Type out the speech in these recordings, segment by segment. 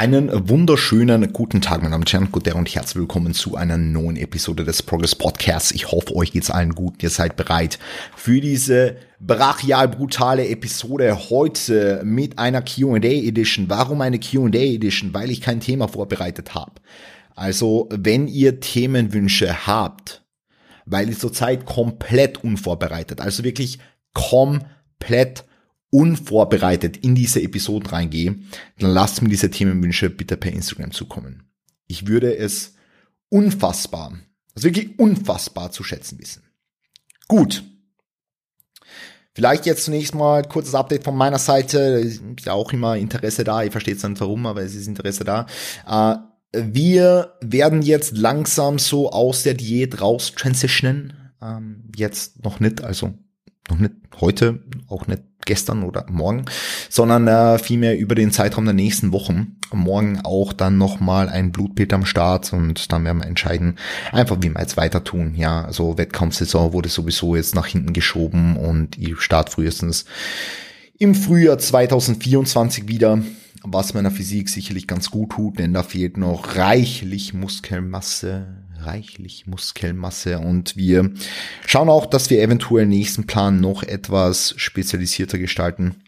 Einen wunderschönen guten Tag, meine Damen und Herren, guten und herzlich willkommen zu einer neuen Episode des Progress Podcasts. Ich hoffe, euch geht's allen gut. Ihr seid bereit für diese brachial brutale Episode heute mit einer Q&A Edition. Warum eine Q&A Edition? Weil ich kein Thema vorbereitet habe. Also, wenn ihr Themenwünsche habt, weil ich zurzeit komplett unvorbereitet, also wirklich komplett unvorbereitet in diese Episoden reingehe, dann lasst mir diese Themenwünsche bitte per Instagram zukommen. Ich würde es unfassbar, also wirklich unfassbar zu schätzen wissen. Gut. Vielleicht jetzt zunächst mal kurzes Update von meiner Seite. Ist ja auch immer Interesse da. Ihr versteht es nicht warum, aber es ist Interesse da. Äh, wir werden jetzt langsam so aus der Diät raus transitionen. Ähm, jetzt noch nicht, also noch nicht heute, auch nicht gestern oder morgen, sondern äh, vielmehr über den Zeitraum der nächsten Wochen. Morgen auch dann nochmal ein Blutbild am Start und dann werden wir entscheiden, einfach wie wir jetzt weiter tun. Ja, also Wettkampfsaison wurde sowieso jetzt nach hinten geschoben und ihr Start frühestens im Frühjahr 2024 wieder was meiner Physik sicherlich ganz gut tut, denn da fehlt noch reichlich Muskelmasse, reichlich Muskelmasse und wir schauen auch, dass wir eventuell nächsten Plan noch etwas spezialisierter gestalten,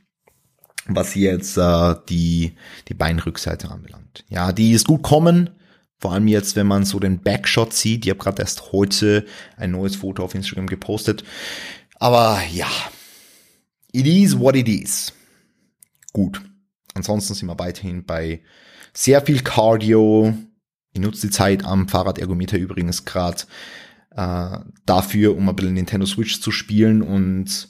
was jetzt äh, die, die Beinrückseite anbelangt. Ja, die ist gut kommen, vor allem jetzt, wenn man so den Backshot sieht. Ich habe gerade erst heute ein neues Foto auf Instagram gepostet. Aber ja, it is what it is. Gut. Ansonsten sind wir weiterhin bei sehr viel Cardio, ich nutze die Zeit am Fahrradergometer übrigens gerade äh, dafür, um ein bisschen Nintendo Switch zu spielen und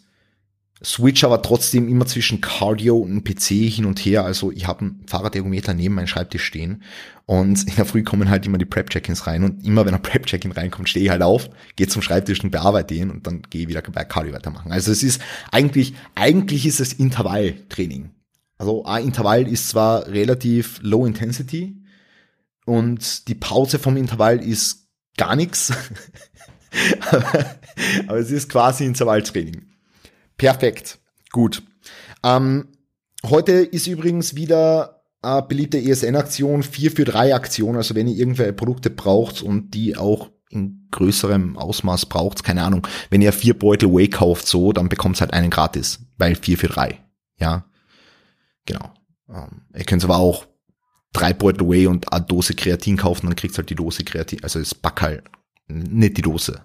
Switch aber trotzdem immer zwischen Cardio und PC hin und her. Also ich habe einen Fahrradergometer neben meinem Schreibtisch stehen und in der Früh kommen halt immer die Prep-Check-ins rein und immer wenn ein Prep-Check-in reinkommt, stehe ich halt auf, gehe zum Schreibtisch und bearbeite ihn und dann gehe ich wieder bei Cardio weitermachen. Also es ist eigentlich, eigentlich ist es Intervalltraining. Also ein Intervall ist zwar relativ low intensity, und die Pause vom Intervall ist gar nichts. aber, es ist quasi Intervalltraining. Perfekt. Gut. Ähm, heute ist übrigens wieder eine beliebte ESN-Aktion, 4 für 3 Aktion. Also wenn ihr irgendwelche Produkte braucht und die auch in größerem Ausmaß braucht, keine Ahnung, wenn ihr vier Beutel Whey kauft, so, dann bekommt halt einen gratis, weil 4 für 3. Ja. Genau. Ähm, ihr könnt aber auch drei Beutel Whey und eine Dose Kreatin kaufen, dann kriegst du halt die Dose Kreatin, also das Backhall, nicht die Dose,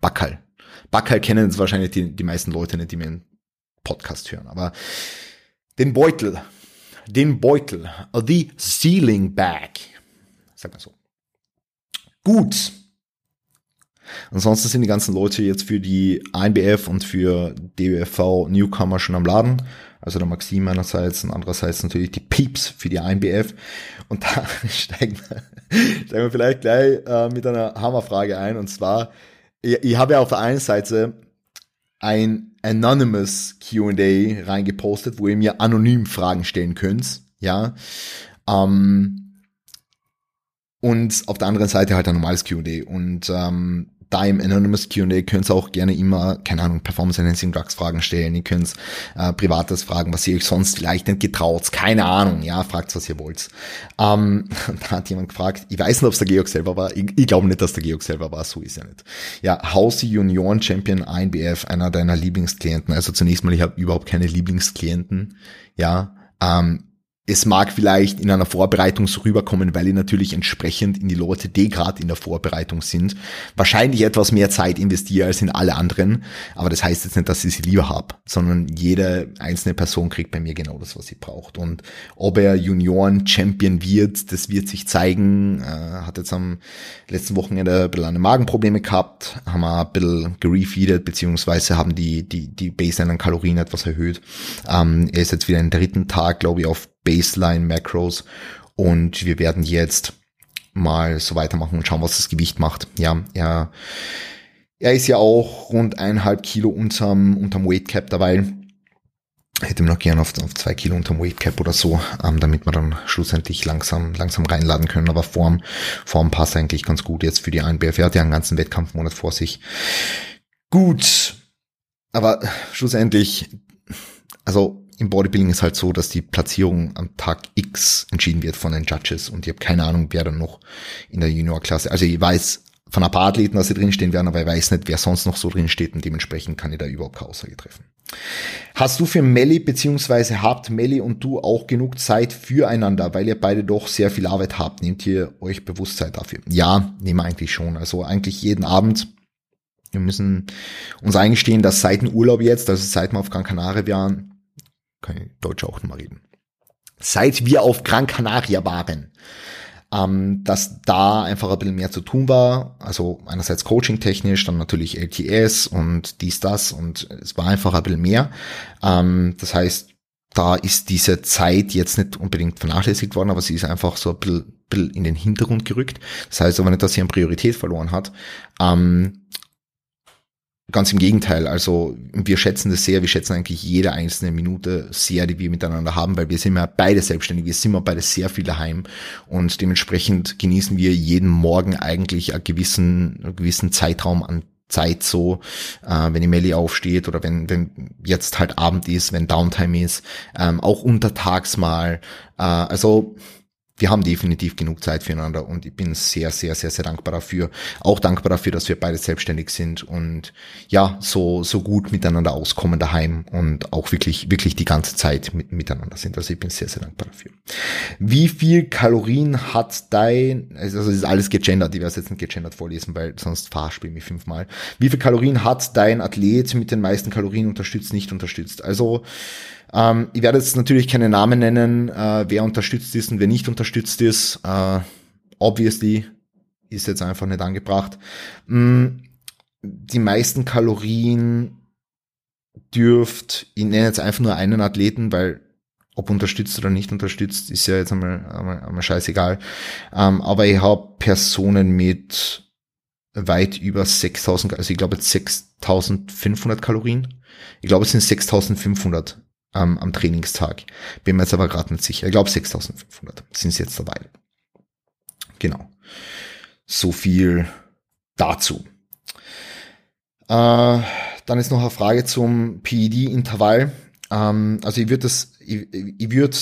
Backhall. Backhall kennen jetzt wahrscheinlich die, die meisten Leute nicht, die mir einen Podcast hören, aber den Beutel, den Beutel, the Ceiling Bag, sag mal so. Gut. Ansonsten sind die ganzen Leute jetzt für die INBF und für DWFV Newcomer schon am Laden. Also der Maxim einerseits und andererseits natürlich die Peeps für die INBF. Und da steigen wir, steigen wir vielleicht gleich äh, mit einer Hammerfrage ein. Und zwar, ich, ich habe ja auf der einen Seite ein Anonymous Q&A reingepostet, wo ihr mir anonym Fragen stellen könnt. Ja. Ähm, und auf der anderen Seite halt ein normales Q&A. Und ähm, da im Anonymous Q&A könnt ihr auch gerne immer, keine Ahnung, Performance Enhancing Drugs Fragen stellen. Ihr könnt äh, Privates fragen, was ihr euch sonst vielleicht nicht getraut. Keine Ahnung, ja, fragt was ihr wollt. Ähm, da hat jemand gefragt, ich weiß nicht, ob es der Georg selber war. Ich, ich glaube nicht, dass der Georg selber war, so ist er nicht. Ja, Hausi Junioren Champion INBF, einer deiner Lieblingsklienten. Also zunächst mal, ich habe überhaupt keine Lieblingsklienten. Ja, ähm, es mag vielleicht in einer Vorbereitung so rüberkommen, weil ich natürlich entsprechend in die Leute, die gerade in der Vorbereitung sind, wahrscheinlich etwas mehr Zeit investiere als in alle anderen. Aber das heißt jetzt nicht, dass ich sie lieber habe, sondern jede einzelne Person kriegt bei mir genau das, was sie braucht. Und ob er Junioren-Champion wird, das wird sich zeigen. Äh, hat jetzt am letzten Wochenende ein bisschen Magenprobleme gehabt, haben wir ein bisschen gerefeedet, beziehungsweise haben die, die, die Baseline an Kalorien etwas erhöht. Ähm, er ist jetzt wieder den dritten Tag, glaube ich, auf Baseline-Macros und wir werden jetzt mal so weitermachen und schauen, was das Gewicht macht. Ja, er, er ist ja auch rund eineinhalb Kilo unterm, unterm Weight Cap dabei. Hätte mir noch gern auf, auf zwei Kilo unterm Weight Cap oder so, ähm, damit wir dann schlussendlich langsam, langsam reinladen können. Aber Form, Form passt eigentlich ganz gut jetzt für die ANBF. Er hat ja einen ganzen Wettkampfmonat vor sich. Gut. Aber schlussendlich, also im Bodybuilding ist halt so, dass die Platzierung am Tag X entschieden wird von den Judges und ich habe keine Ahnung, wer dann noch in der Juniorklasse. Also ich weiß von ein paar Athleten, dass sie drinstehen werden, aber ich weiß nicht, wer sonst noch so drinsteht und dementsprechend kann ich da überhaupt keine Aussage treffen. Hast du für Melly beziehungsweise habt Melly und du auch genug Zeit füreinander, weil ihr beide doch sehr viel Arbeit habt? Nehmt ihr euch Bewusstsein dafür? Ja, nehmen wir eigentlich schon. Also eigentlich jeden Abend. Wir müssen uns eingestehen, dass seit dem Urlaub jetzt, also seit wir auf Gran Canaria waren, kann ich Deutsch auch nochmal reden. Seit wir auf Gran Canaria waren, ähm, dass da einfach ein bisschen mehr zu tun war. Also einerseits coaching-technisch, dann natürlich LTS und dies, das und es war einfach ein bisschen mehr. Ähm, das heißt, da ist diese Zeit jetzt nicht unbedingt vernachlässigt worden, aber sie ist einfach so ein bisschen, in den Hintergrund gerückt. Das heißt aber nicht, dass sie an Priorität verloren hat. Ähm, Ganz im Gegenteil, also wir schätzen das sehr, wir schätzen eigentlich jede einzelne Minute sehr, die wir miteinander haben, weil wir sind ja beide selbstständig, wir sind ja beide sehr viel daheim und dementsprechend genießen wir jeden Morgen eigentlich einen gewissen, einen gewissen Zeitraum an Zeit so, äh, wenn die Melli aufsteht oder wenn, wenn jetzt halt Abend ist, wenn Downtime ist, ähm, auch untertags mal. Äh, also wir haben definitiv genug Zeit füreinander und ich bin sehr, sehr, sehr, sehr dankbar dafür. Auch dankbar dafür, dass wir beide selbstständig sind und ja, so, so gut miteinander auskommen daheim und auch wirklich, wirklich die ganze Zeit mit, miteinander sind. Also ich bin sehr, sehr dankbar dafür. Wie viel Kalorien hat dein, also es ist alles gegendert, ich werde es jetzt nicht gegendert vorlesen, weil sonst ich mich fünfmal. Wie viel Kalorien hat dein Athlet mit den meisten Kalorien unterstützt, nicht unterstützt? Also, ähm, ich werde jetzt natürlich keine Namen nennen, äh, wer unterstützt ist und wer nicht unterstützt ist. Äh, obviously ist jetzt einfach nicht angebracht. Mm, die meisten Kalorien dürft, ich nenne jetzt einfach nur einen Athleten, weil ob unterstützt oder nicht unterstützt, ist ja jetzt einmal, einmal, einmal scheißegal. Ähm, aber ich habe Personen mit weit über 6000, also ich glaube 6500 Kalorien. Ich glaube, es sind 6500 ähm, am Trainingstag. Bin mir jetzt aber gerade nicht sicher. Ich glaube 6500 sind es jetzt dabei. Genau. So viel dazu. Äh, dann ist noch eine Frage zum PED-Intervall. Ähm, also ich würde das, ich, ich würde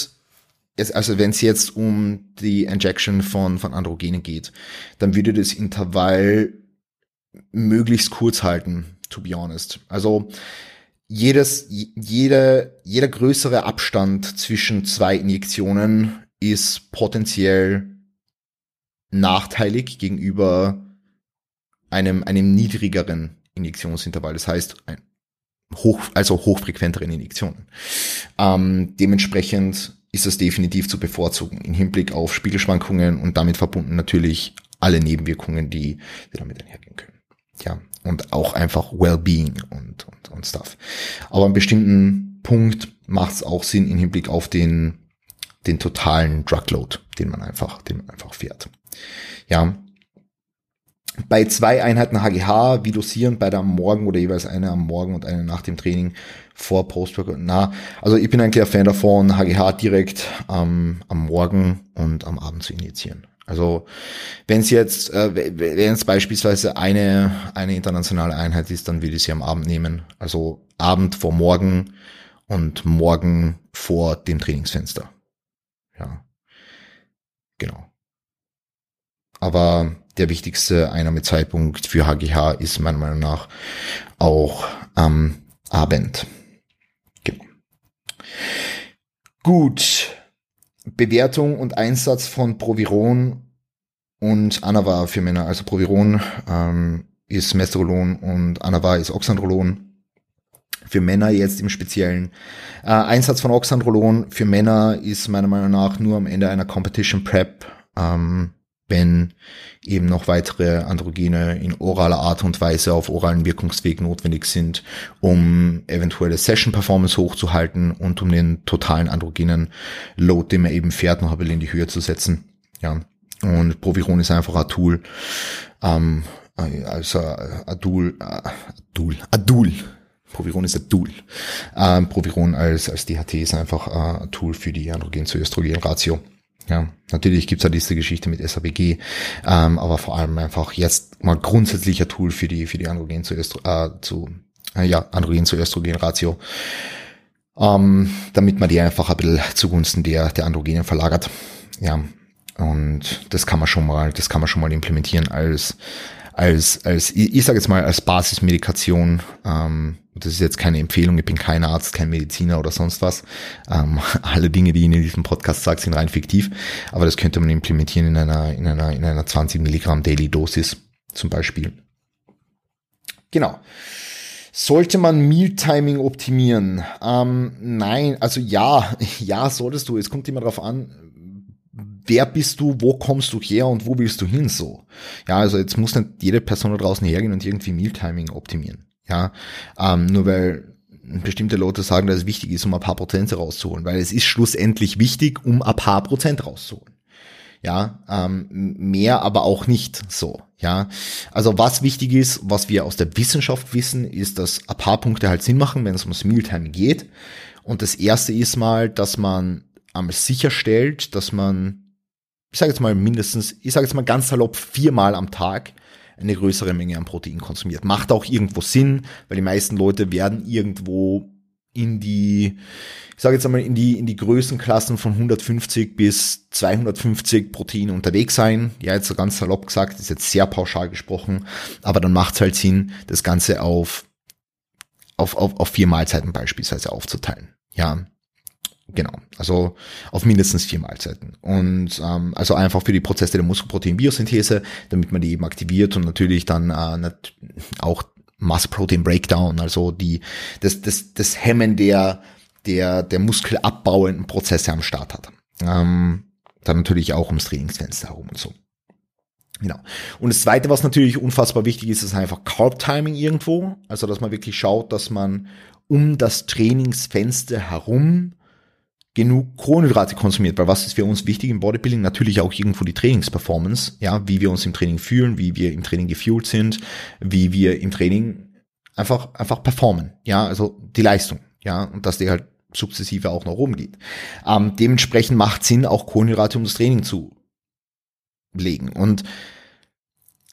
also wenn es jetzt um die Injection von, von Androgenen geht, dann würde das Intervall möglichst kurz halten, to be honest. Also jedes, jeder, jeder größere Abstand zwischen zwei Injektionen ist potenziell nachteilig gegenüber einem, einem niedrigeren Injektionsintervall. Das heißt, ein hoch, also hochfrequenteren Injektionen. Ähm, dementsprechend ist es definitiv zu bevorzugen im Hinblick auf Spiegelschwankungen und damit verbunden natürlich alle Nebenwirkungen, die, die damit einhergehen können. Ja, und auch einfach Wellbeing und, und, und Stuff. Aber an bestimmten Punkt macht es auch Sinn im Hinblick auf den, den totalen Drugload, den man einfach, den man einfach fährt. Ja. Bei zwei Einheiten HGH, wie dosieren beide am Morgen oder jeweils eine am Morgen und eine nach dem Training vor Postworkout. Na, also ich bin ein klarer Fan davon, HGH direkt ähm, am Morgen und am Abend zu injizieren. Also wenn es jetzt, äh, wenn es beispielsweise eine, eine internationale Einheit ist, dann würde ich sie am Abend nehmen. Also Abend vor morgen und morgen vor dem Trainingsfenster. Ja. Genau. Aber der wichtigste Einnahmezeitpunkt für HGH ist meiner Meinung nach auch am Abend. Genau. Gut. Bewertung und Einsatz von Proviron und Anava für Männer. Also Proviron ähm, ist Mestrolon und Anava ist Oxandrolon. Für Männer jetzt im Speziellen. Äh, Einsatz von Oxandrolon für Männer ist meiner Meinung nach nur am Ende einer Competition Prep, ähm, wenn eben noch weitere Androgene in oraler Art und Weise auf oralen Wirkungsweg notwendig sind, um eventuelle Session Performance hochzuhalten und um den totalen androgenen Load, den man eben fährt, noch ein bisschen in die Höhe zu setzen. Ja. Und Proviron ist einfach ein Tool, ähm, also Adul, Adul, Adul. Proviron ist Adul. Ähm, Proviron als, als DHT ist einfach ein Tool für die Androgen zu Östrogen-Ratio. Ja, natürlich gibt's ja diese Geschichte mit SABG, ähm, aber vor allem einfach jetzt mal grundsätzlicher Tool für die für die Androgen zu, Östro, äh, zu äh, ja Androgen zu Östrogen Ratio. ähm, damit man die einfach ein bisschen zugunsten der, der Androgenen verlagert. Ja, und das kann man schon mal, das kann man schon mal implementieren als, als, als, ich, ich sage jetzt mal als Basismedikation. Ähm, das ist jetzt keine Empfehlung, ich bin kein Arzt, kein Mediziner oder sonst was. Ähm, alle Dinge, die ich in diesem Podcast sage, sind rein fiktiv, aber das könnte man implementieren in einer, in einer, in einer 20 Milligramm Daily Dosis zum Beispiel. Genau. Sollte man Mealtiming optimieren? Ähm, nein, also ja, ja, solltest du. Es kommt immer darauf an, wer bist du, wo kommst du her und wo willst du hin so. Ja, also jetzt muss nicht jede Person da draußen hergehen und irgendwie Mealtiming optimieren. Ja, ähm, nur weil bestimmte Leute sagen, dass es wichtig ist, um ein paar Prozent rauszuholen, weil es ist schlussendlich wichtig, um ein paar Prozent rauszuholen ja, ähm, mehr aber auch nicht so, ja. Also was wichtig ist, was wir aus der Wissenschaft wissen, ist, dass ein paar Punkte halt Sinn machen, wenn es ums Mealtime geht. Und das erste ist mal, dass man einmal sicherstellt, dass man, ich sage jetzt mal mindestens, ich sage jetzt mal ganz salopp viermal am Tag eine größere Menge an Protein konsumiert. Macht auch irgendwo Sinn, weil die meisten Leute werden irgendwo in die, ich sage jetzt einmal, in die, in die Größenklassen von 150 bis 250 Proteine unterwegs sein. Ja, jetzt so ganz salopp gesagt, ist jetzt sehr pauschal gesprochen, aber dann macht es halt Sinn, das Ganze auf, auf, auf, auf vier Mahlzeiten beispielsweise aufzuteilen. Ja, Genau, also auf mindestens vier Mahlzeiten. Und ähm, also einfach für die Prozesse der Muskelprotein-Biosynthese, damit man die eben aktiviert und natürlich dann äh, auch Muscle Protein Breakdown, also die, das, das, das Hemmen der, der, der muskelabbauenden Prozesse am Start hat. Ähm, dann natürlich auch ums Trainingsfenster herum und so. Genau. Und das zweite, was natürlich unfassbar wichtig ist, ist einfach Carb Timing irgendwo. Also, dass man wirklich schaut, dass man um das Trainingsfenster herum genug Kohlenhydrate konsumiert, weil was ist für uns wichtig im Bodybuilding? Natürlich auch irgendwo die Trainingsperformance, ja, wie wir uns im Training fühlen, wie wir im Training gefühlt sind, wie wir im Training einfach, einfach performen, ja, also die Leistung, ja, und dass die halt sukzessive auch nach oben geht. Ähm, dementsprechend macht Sinn, auch Kohlenhydrate um das Training zu legen. Und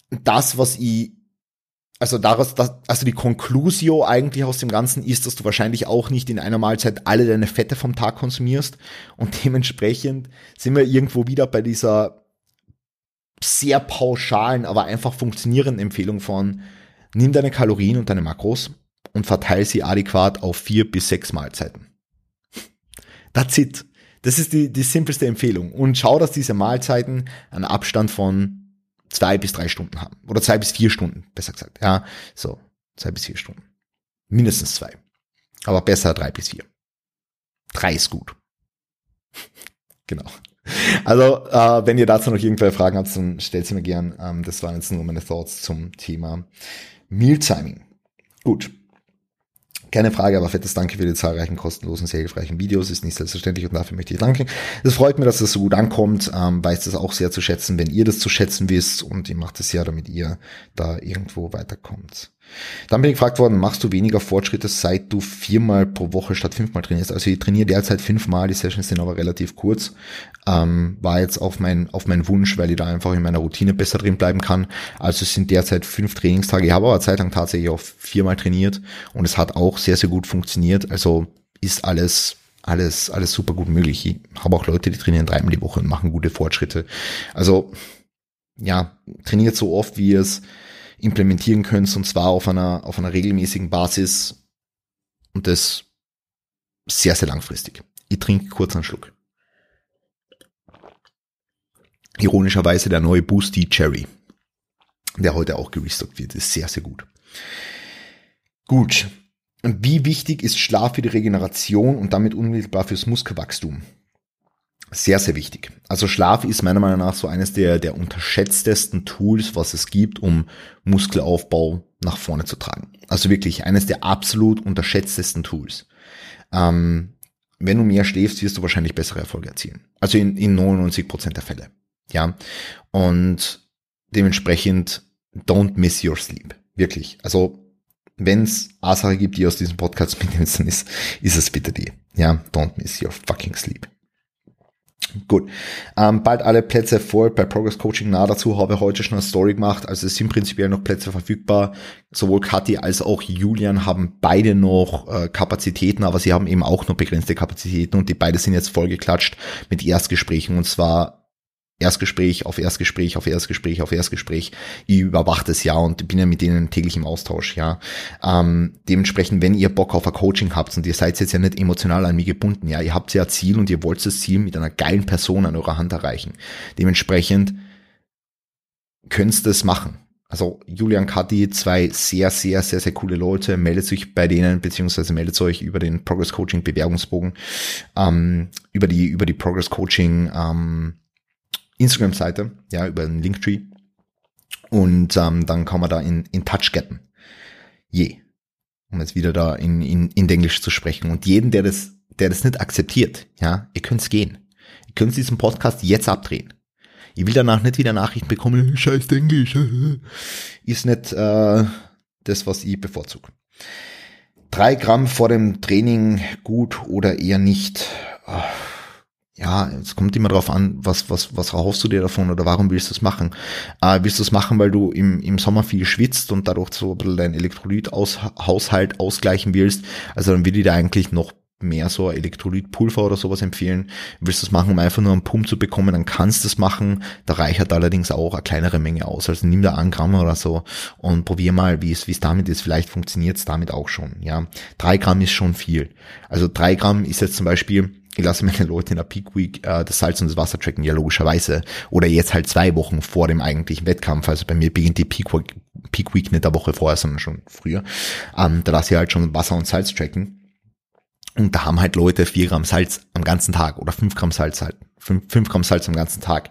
das, was ich also daraus, dass, also die Conclusio eigentlich aus dem Ganzen ist, dass du wahrscheinlich auch nicht in einer Mahlzeit alle deine Fette vom Tag konsumierst und dementsprechend sind wir irgendwo wieder bei dieser sehr pauschalen, aber einfach funktionierenden Empfehlung von nimm deine Kalorien und deine Makros und verteile sie adäquat auf vier bis sechs Mahlzeiten. That's it. Das ist die, die simpelste Empfehlung. Und schau, dass diese Mahlzeiten einen Abstand von zwei bis drei Stunden haben. Oder zwei bis vier Stunden, besser gesagt. Ja, so, zwei bis vier Stunden. Mindestens zwei. Aber besser drei bis vier. Drei ist gut. genau. Also, äh, wenn ihr dazu noch irgendwelche Fragen habt, dann stellt sie mir gern. Ähm, das waren jetzt nur meine Thoughts zum Thema Mealtiming. Gut. Keine Frage, aber fettes Danke für die zahlreichen kostenlosen, sehr hilfreichen Videos. Ist nicht selbstverständlich und dafür möchte ich danken. Es freut mich, dass das so gut ankommt. Ähm, weiß das auch sehr zu schätzen, wenn ihr das zu schätzen wisst und ihr macht es ja, damit ihr da irgendwo weiterkommt. Dann bin ich gefragt worden, machst du weniger Fortschritte, seit du viermal pro Woche statt fünfmal trainierst? Also ich trainiere derzeit fünfmal, die Sessions sind aber relativ kurz. Ähm, war jetzt auf mein, auf meinen Wunsch, weil ich da einfach in meiner Routine besser drin bleiben kann. Also es sind derzeit fünf Trainingstage. Ich habe aber zeitlang tatsächlich auch viermal trainiert und es hat auch sehr, sehr gut funktioniert. Also ist alles alles, alles super gut möglich. Ich habe auch Leute, die trainieren dreimal die Woche und machen gute Fortschritte. Also, ja, trainiert so oft, wie es implementieren könnt, und zwar auf einer, auf einer regelmäßigen Basis und das sehr, sehr langfristig. Ich trinke kurz einen Schluck. Ironischerweise der neue Boosty Cherry, der heute auch gerestockt wird, ist sehr, sehr gut. Gut. Wie wichtig ist Schlaf für die Regeneration und damit unmittelbar fürs Muskelwachstum? Sehr, sehr wichtig. Also Schlaf ist meiner Meinung nach so eines der, der unterschätztesten Tools, was es gibt, um Muskelaufbau nach vorne zu tragen. Also wirklich eines der absolut unterschätztesten Tools. Ähm, wenn du mehr schläfst, wirst du wahrscheinlich bessere Erfolge erzielen. Also in, in 99 Prozent der Fälle. Ja. Und dementsprechend don't miss your sleep. Wirklich. Also wenn es Aussage gibt, die aus diesem Podcast mitnehmen, ist, ist es bitte die. Ja, don't miss your fucking sleep. Gut. Ähm, bald alle Plätze voll bei Progress Coaching nah dazu habe ich heute schon eine Story gemacht. Also es sind prinzipiell noch Plätze verfügbar. Sowohl Kathi als auch Julian haben beide noch äh, Kapazitäten, aber sie haben eben auch nur begrenzte Kapazitäten und die beide sind jetzt vollgeklatscht mit Erstgesprächen und zwar Erstgespräch auf Erstgespräch auf Erstgespräch auf Erstgespräch. Ich überwache das ja und bin ja mit denen täglich im Austausch, ja. Ähm, dementsprechend, wenn ihr Bock auf ein Coaching habt und ihr seid jetzt ja nicht emotional an mich gebunden, ja, ihr habt ja ein Ziel und ihr wollt das Ziel mit einer geilen Person an eurer Hand erreichen. Dementsprechend könnt ihr das machen. Also Julian Kati, zwei sehr, sehr, sehr, sehr coole Leute. Meldet euch bei denen, beziehungsweise meldet euch über den Progress Coaching Bewerbungsbogen, ähm, über die, über die Progress Coaching ähm, Instagram-Seite, ja, über den Linktree. Und ähm, dann kann man da in, in Touch getten. Je. Um jetzt wieder da in, in, in Englisch zu sprechen. Und jeden, der das, der das nicht akzeptiert, ja, ihr könnt's gehen. Ihr könnt diesen Podcast jetzt abdrehen. Ich will danach nicht wieder Nachrichten bekommen, scheiß Englisch. Ist nicht äh, das, was ich bevorzuge. Drei Gramm vor dem Training gut oder eher nicht. Oh ja, es kommt immer darauf an, was, was, was erhoffst du dir davon oder warum willst du es machen? Äh, willst du es machen, weil du im, im Sommer viel schwitzt und dadurch so ein bisschen deinen Elektrolythaushalt ausgleichen willst? Also dann würde ich dir eigentlich noch mehr so Elektrolytpulver oder sowas empfehlen. Willst du es machen, um einfach nur einen Pump zu bekommen, dann kannst du es machen. Da reichert allerdings auch eine kleinere Menge aus. Also nimm da ein Gramm oder so und probier mal, wie es, wie es damit ist. Vielleicht funktioniert es damit auch schon. Ja, drei Gramm ist schon viel. Also drei Gramm ist jetzt zum Beispiel ich lasse meine Leute in der Peak Week äh, das Salz und das Wasser tracken, ja logischerweise. Oder jetzt halt zwei Wochen vor dem eigentlichen Wettkampf. Also bei mir beginnt die Peak Week, Peak Week nicht der Woche vorher, sondern schon früher. Ähm, da lasse ich halt schon Wasser und Salz tracken. Und da haben halt Leute vier Gramm Salz am ganzen Tag oder fünf Gramm Salz halt. Fünf, fünf Gramm Salz am ganzen Tag.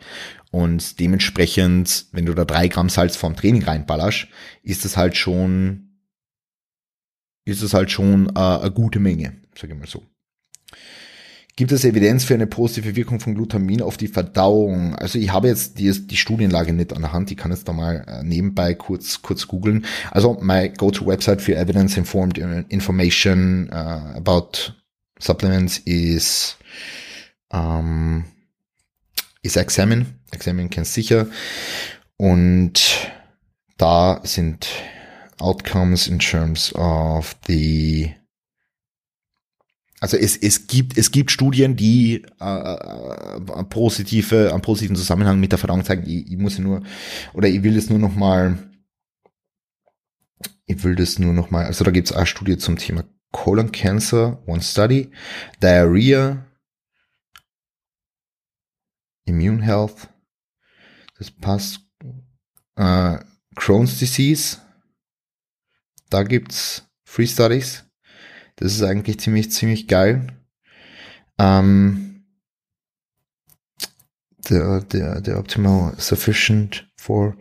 Und dementsprechend, wenn du da drei Gramm Salz vorm Training reinballerst, ist das halt schon, ist es halt schon äh, eine gute Menge, sage ich mal so. Gibt es Evidenz für eine positive Wirkung von Glutamin auf die Verdauung? Also ich habe jetzt die, die Studienlage nicht an der Hand, ich kann jetzt da mal äh, nebenbei kurz, kurz googeln. Also my go-to-website für evidence-informed information uh, about supplements is, um, is Examine. Examine kennt sicher. Und da sind Outcomes in terms of the also es, es gibt es gibt Studien, die äh, äh, positive einen positiven Zusammenhang mit der Verdauung zeigen. Ich, ich muss nur oder ich will das nur noch mal ich will das nur noch mal. Also da gibt es eine Studie zum Thema Colon Cancer, One Study, Diarrhea, Immune Health, das passt. Äh, Crohn's Disease, da gibt's Free Studies. Das ist eigentlich ziemlich, ziemlich geil. Ähm, the, the, the optimal sufficient for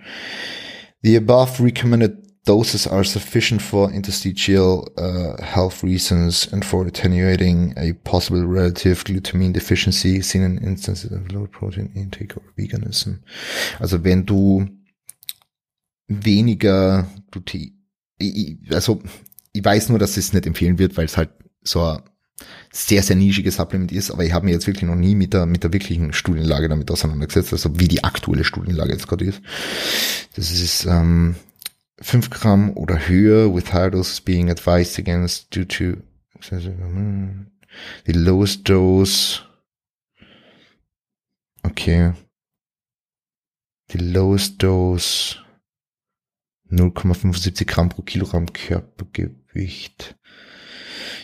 the above recommended doses are sufficient for interstitial uh, health reasons and for attenuating a possible relative glutamine deficiency seen in instances of low protein intake or veganism. Also wenn du weniger Gluten, also ich weiß nur, dass es nicht empfehlen wird, weil es halt so ein sehr, sehr nischiges Supplement ist, aber ich habe mir jetzt wirklich noch nie mit der, mit der wirklichen Studienlage damit auseinandergesetzt, also wie die aktuelle Studienlage jetzt gerade ist. Das ist ähm, 5 Gramm oder höher with higher doses being advised against due to the lowest dose. Okay. The lowest dose 0,75 Gramm pro Kilogramm Körpergewicht.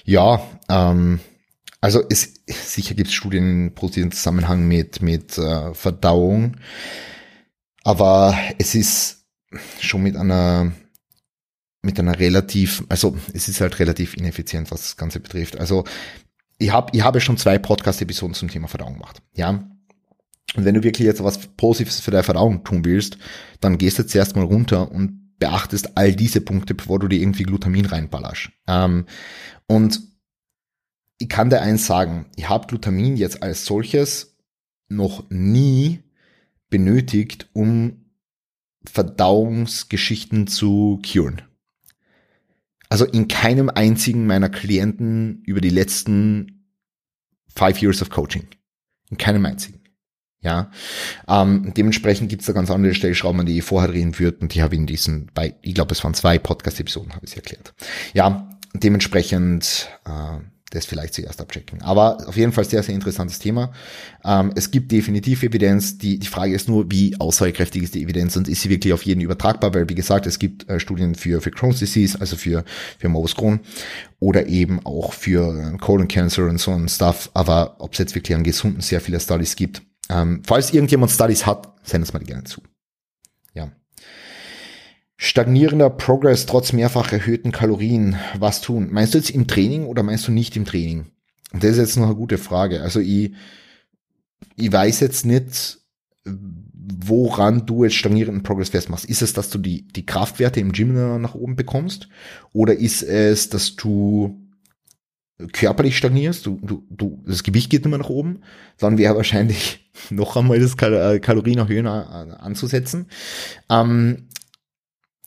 Ja, ähm, also es, sicher gibt es Studien positiven Zusammenhang mit, mit äh, Verdauung, aber es ist schon mit einer mit einer relativ, also es ist halt relativ ineffizient, was das Ganze betrifft. Also ich habe ich habe schon zwei Podcast-Episoden zum Thema Verdauung gemacht. Ja, und wenn du wirklich jetzt was Positives für deine Verdauung tun willst, dann gehst du jetzt erstmal runter und beachtest all diese Punkte, bevor du dir irgendwie Glutamin reinballerst. Ähm, und ich kann dir eins sagen, ich habe Glutamin jetzt als solches noch nie benötigt, um Verdauungsgeschichten zu curen. Also in keinem einzigen meiner Klienten über die letzten five years of coaching. In keinem einzigen. Ja, ähm, dementsprechend gibt's da ganz andere Stellschrauben, die ich vorher reden würde und die habe ich in diesen, bei, ich glaube, es waren zwei Podcast-Episoden, habe ich erklärt. Ja, dementsprechend äh, das vielleicht zuerst abchecken. Aber auf jeden Fall sehr, sehr interessantes Thema. Ähm, es gibt definitiv Evidenz. Die, die Frage ist nur, wie aussagekräftig ist die Evidenz und ist sie wirklich auf jeden übertragbar? Weil, wie gesagt, es gibt äh, Studien für, für Crohn's Disease, also für, für Morbus Crohn oder eben auch für äh, Colon Cancer und so ein Stuff. Aber ob es jetzt wirklich an Gesunden sehr viele Studies gibt. Ähm, falls irgendjemand Studies hat, sendet es mal gerne zu. Ja. Stagnierender Progress trotz mehrfach erhöhten Kalorien. Was tun? Meinst du jetzt im Training oder meinst du nicht im Training? Das ist jetzt noch eine gute Frage. Also ich, ich weiß jetzt nicht, woran du jetzt stagnierenden Progress festmachst. Ist es, dass du die, die Kraftwerte im Gym nach oben bekommst? Oder ist es, dass du körperlich stagnierst, du, du, du, das Gewicht geht immer nach oben, dann wäre wahrscheinlich noch einmal das Kal äh, Kalorien erhöhen anzusetzen. Ähm,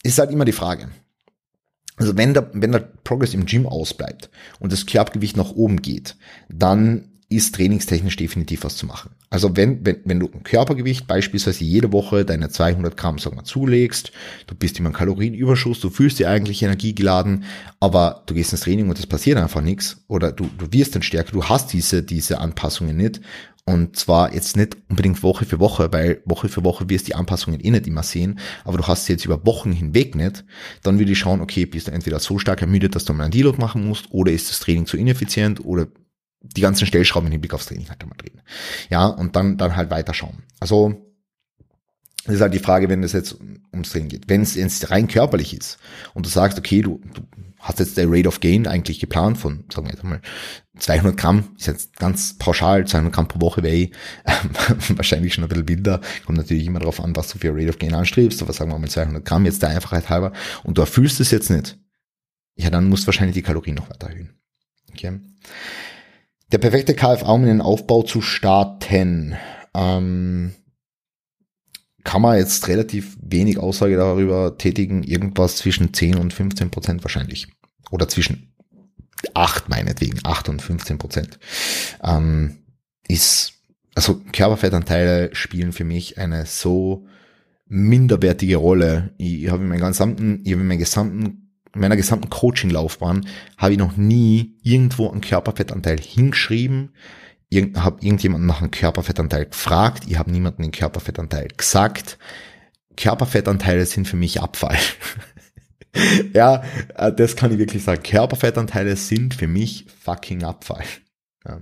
ist halt immer die Frage. Also wenn der, wenn der Progress im Gym ausbleibt und das Körpergewicht nach oben geht, dann ist trainingstechnisch definitiv was zu machen. Also wenn, wenn, wenn du ein Körpergewicht beispielsweise jede Woche deine 200 Gramm, sagen wir, zulegst, du bist immer ein Kalorienüberschuss, du fühlst dich eigentlich energiegeladen, aber du gehst ins Training und es passiert einfach nichts oder du, du wirst dann stärker, du hast diese, diese Anpassungen nicht und zwar jetzt nicht unbedingt Woche für Woche, weil Woche für Woche wirst die Anpassungen eh nicht immer sehen, aber du hast sie jetzt über Wochen hinweg nicht, dann würde ich schauen, okay, bist du entweder so stark ermüdet, dass du mal einen Deload machen musst, oder ist das Training zu ineffizient, oder die ganzen Stellschrauben im Hinblick aufs Training halt einmal drehen. Ja, und dann, dann halt weiterschauen. Also, das ist halt die Frage, wenn es jetzt ums Training geht. Wenn es jetzt rein körperlich ist und du sagst, okay, du, du hast jetzt der Rate of Gain eigentlich geplant von, sagen wir jetzt mal, 200 Gramm, ist jetzt ganz pauschal, 200 Gramm pro Woche wäre eh, wahrscheinlich schon ein bisschen wilder, kommt natürlich immer darauf an, was du für Rate of Gain anstrebst, aber sagen wir mal 200 Gramm, jetzt der Einfachheit halber, und du erfüllst es jetzt nicht, ja, dann musst du wahrscheinlich die Kalorien noch weiter erhöhen. Okay. Der perfekte KFA, um in den Aufbau zu starten. Ähm, kann man jetzt relativ wenig Aussage darüber tätigen, irgendwas zwischen 10 und 15 Prozent wahrscheinlich. Oder zwischen 8 meinetwegen, 8 und 15 Prozent. Ähm, ist, also Körperfettanteile spielen für mich eine so minderwertige Rolle. Ich habe in meinem gesamten, ich habe in meinem gesamten meiner gesamten Coaching-Laufbahn habe ich noch nie irgendwo einen Körperfettanteil hingeschrieben, Irgend, habe irgendjemanden nach einem Körperfettanteil gefragt, ich habe niemanden den Körperfettanteil gesagt. Körperfettanteile sind für mich Abfall. ja, äh, das kann ich wirklich sagen. Körperfettanteile sind für mich fucking Abfall. Ja.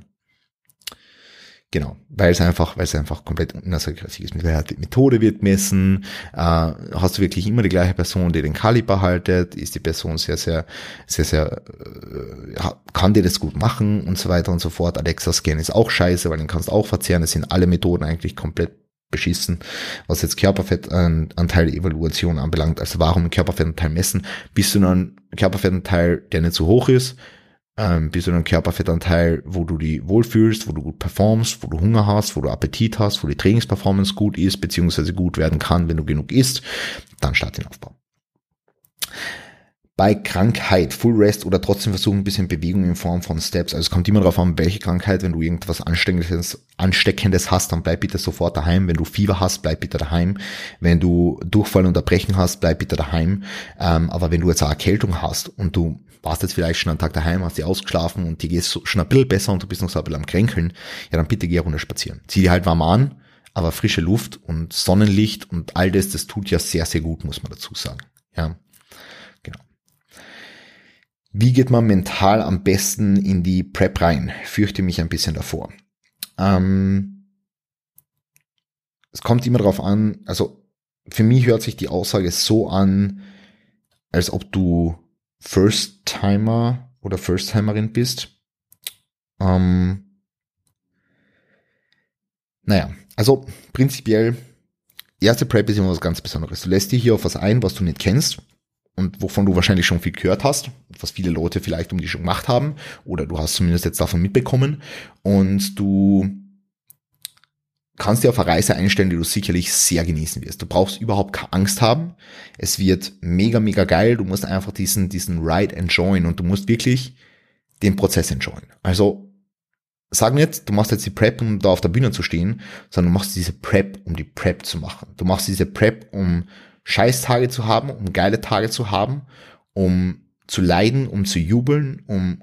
Genau, weil es einfach, weil es einfach komplett unausgegriffig ist. Die Methode wird messen, äh, hast du wirklich immer die gleiche Person, die den Kaliber haltet, ist die Person sehr, sehr, sehr, sehr, äh, kann die das gut machen und so weiter und so fort. Alexa Scan ist auch scheiße, weil den kannst du auch verzehren. Es sind alle Methoden eigentlich komplett beschissen, was jetzt Körperfettanteil Evaluation anbelangt. Also warum Körperfettanteil messen? Bist du nur ein Körperfettanteil, der nicht zu hoch ist? Ähm, bist du ein Körperfettanteil, wo du die wohlfühlst, wo du gut performst, wo du Hunger hast, wo du Appetit hast, wo die Trainingsperformance gut ist, beziehungsweise gut werden kann, wenn du genug isst, dann start den Aufbau. Bei Krankheit, Full Rest oder trotzdem versuchen, ein bisschen Bewegung in Form von Steps. Also es kommt immer darauf an, welche Krankheit. Wenn du irgendwas Ansteckendes, Ansteckendes hast, dann bleib bitte sofort daheim. Wenn du Fieber hast, bleib bitte daheim. Wenn du Durchfall und Erbrechen hast, bleib bitte daheim. Ähm, aber wenn du jetzt eine Erkältung hast und du warst jetzt vielleicht schon einen Tag daheim, hast dich ausgeschlafen und dir geht's schon ein bisschen besser und du bist noch so ein bisschen am Kränkeln, ja dann bitte geh runter spazieren. Zieh dir halt warm an, aber frische Luft und Sonnenlicht und all das, das tut ja sehr, sehr gut, muss man dazu sagen. Ja. Wie geht man mental am besten in die Prep rein? Fürchte mich ein bisschen davor. Ähm, es kommt immer darauf an, also für mich hört sich die Aussage so an, als ob du First-Timer oder First-Timerin bist. Ähm, naja, also prinzipiell, erste Prep ist immer was ganz Besonderes. Du lässt dich hier auf was ein, was du nicht kennst und wovon du wahrscheinlich schon viel gehört hast, was viele Leute vielleicht um dich schon gemacht haben oder du hast zumindest jetzt davon mitbekommen und du kannst dir auf eine Reise einstellen, die du sicherlich sehr genießen wirst. Du brauchst überhaupt keine Angst haben. Es wird mega, mega geil. Du musst einfach diesen, diesen Ride enjoyen und du musst wirklich den Prozess enjoyen. Also sag nicht, du machst jetzt die Prep, um da auf der Bühne zu stehen, sondern du machst diese Prep, um die Prep zu machen. Du machst diese Prep, um Scheißtage zu haben, um geile Tage zu haben, um zu leiden, um zu jubeln, um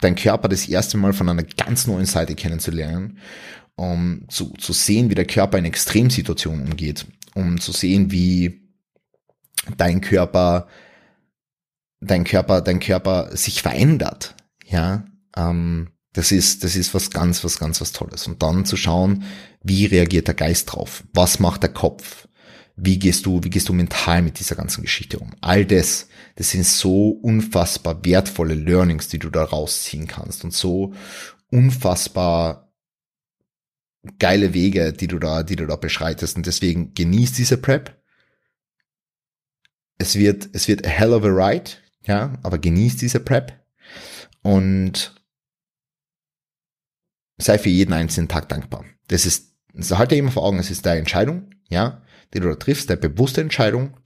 dein Körper das erste Mal von einer ganz neuen Seite kennenzulernen, um zu, zu sehen, wie der Körper in Extremsituationen umgeht, um zu sehen, wie dein Körper, dein Körper, dein Körper sich verändert, ja, ähm, das ist, das ist was ganz, was ganz, was Tolles. Und dann zu schauen, wie reagiert der Geist drauf? Was macht der Kopf? Wie gehst du, wie gehst du mental mit dieser ganzen Geschichte um? All das, das sind so unfassbar wertvolle Learnings, die du da rausziehen kannst und so unfassbar geile Wege, die du da, die du da beschreitest. Und deswegen genieß diese Prep. Es wird, es wird a hell of a ride, ja, aber genieß diese Prep. Und sei für jeden einzelnen Tag dankbar. Das ist, das halte immer vor Augen, es ist deine Entscheidung, ja, die du da triffst, deine bewusste Entscheidung.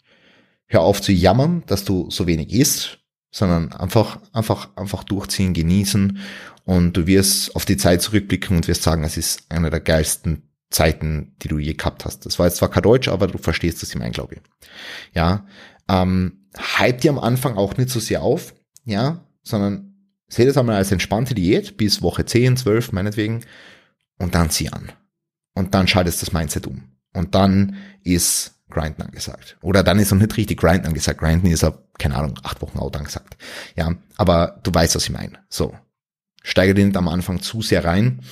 Hör auf zu jammern, dass du so wenig isst, sondern einfach, einfach, einfach durchziehen, genießen und du wirst auf die Zeit zurückblicken und wirst sagen, es ist eine der geilsten Zeiten, die du je gehabt hast. Das war jetzt zwar kein Deutsch, aber du verstehst das im mein, glaube ich. Ja, ähm, hype dir am Anfang auch nicht so sehr auf, ja, sondern Seht es einmal als entspannte Diät bis Woche 10, 12 meinetwegen und dann zieh an. Und dann schaltest das Mindset um. Und dann ist Grinden angesagt. Oder dann ist noch nicht richtig Grinden angesagt. Grinden ist ab, keine Ahnung, acht Wochen out angesagt. Ja, aber du weißt, was ich meine. So. Steige den am Anfang zu sehr rein,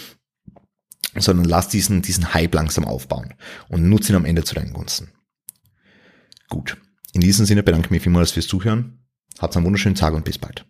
sondern lass diesen, diesen Hype langsam aufbauen und nutze ihn am Ende zu deinen Gunsten. Gut. In diesem Sinne bedanke ich mich vielmals fürs Zuhören. Habt einen wunderschönen Tag und bis bald.